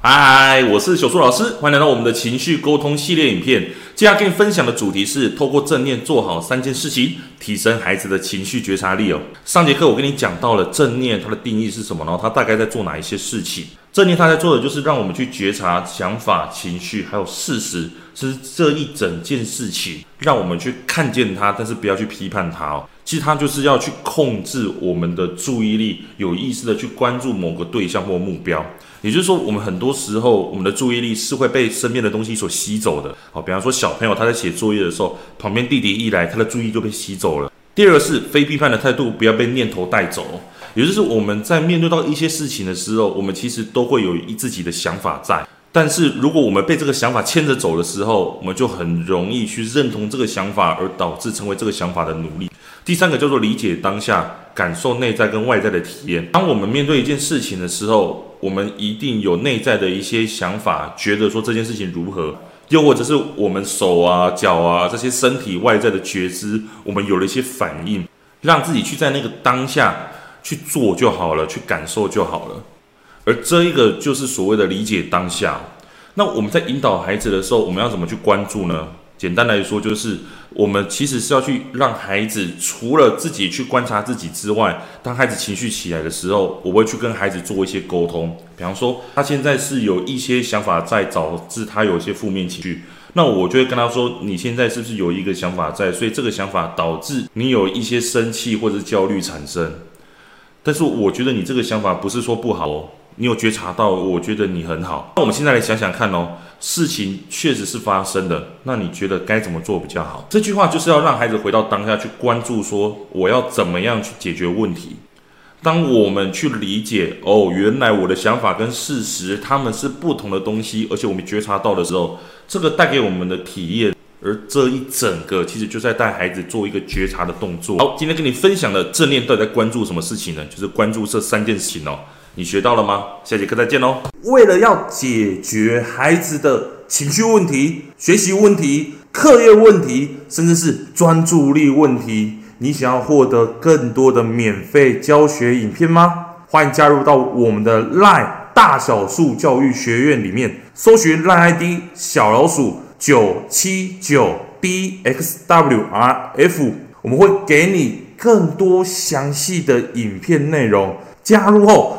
嗨，我是小树老师，欢迎来到我们的情绪沟通系列影片。接下来跟你分享的主题是透过正念做好三件事情，提升孩子的情绪觉察力哦。上节课我跟你讲到了正念它的定义是什么，然后它大概在做哪一些事情。正念它在做的就是让我们去觉察想法、情绪还有事实，是这一整件事情，让我们去看见它，但是不要去批判它哦。其实它就是要去控制我们的注意力，有意识的去关注某个对象或目标。也就是说，我们很多时候，我们的注意力是会被身边的东西所吸走的。好，比方说小朋友他在写作业的时候，旁边弟弟一来，他的注意就被吸走了。第二个是非批判的态度，不要被念头带走。也就是我们在面对到一些事情的时候，我们其实都会有一自己的想法在。但是如果我们被这个想法牵着走的时候，我们就很容易去认同这个想法，而导致成为这个想法的奴隶。第三个叫做理解当下，感受内在跟外在的体验。当我们面对一件事情的时候，我们一定有内在的一些想法，觉得说这件事情如何，又或者是我们手啊、脚啊这些身体外在的觉知，我们有了一些反应，让自己去在那个当下去做就好了，去感受就好了。而这一个就是所谓的理解当下。那我们在引导孩子的时候，我们要怎么去关注呢？简单来说，就是我们其实是要去让孩子除了自己去观察自己之外，当孩子情绪起来的时候，我会去跟孩子做一些沟通。比方说，他现在是有一些想法在导致他有一些负面情绪，那我就会跟他说：你现在是不是有一个想法在？所以这个想法导致你有一些生气或者焦虑产生。但是我觉得你这个想法不是说不好哦。你有觉察到？我觉得你很好。那我们现在来想想看哦，事情确实是发生的。那你觉得该怎么做比较好？这句话就是要让孩子回到当下去关注，说我要怎么样去解决问题。当我们去理解哦，原来我的想法跟事实他们是不同的东西，而且我们觉察到的时候，这个带给我们的体验，而这一整个其实就在带孩子做一个觉察的动作。好，今天跟你分享的正念到底在关注什么事情呢？就是关注这三件事情哦。你学到了吗？下节课再见喽！为了要解决孩子的情绪问题、学习问题、课业问题，甚至是专注力问题，你想要获得更多的免费教学影片吗？欢迎加入到我们的 LINE 大小树教育学院里面，搜寻 LINE ID 小老鼠九七九 dxwrf，我们会给你更多详细的影片内容。加入后，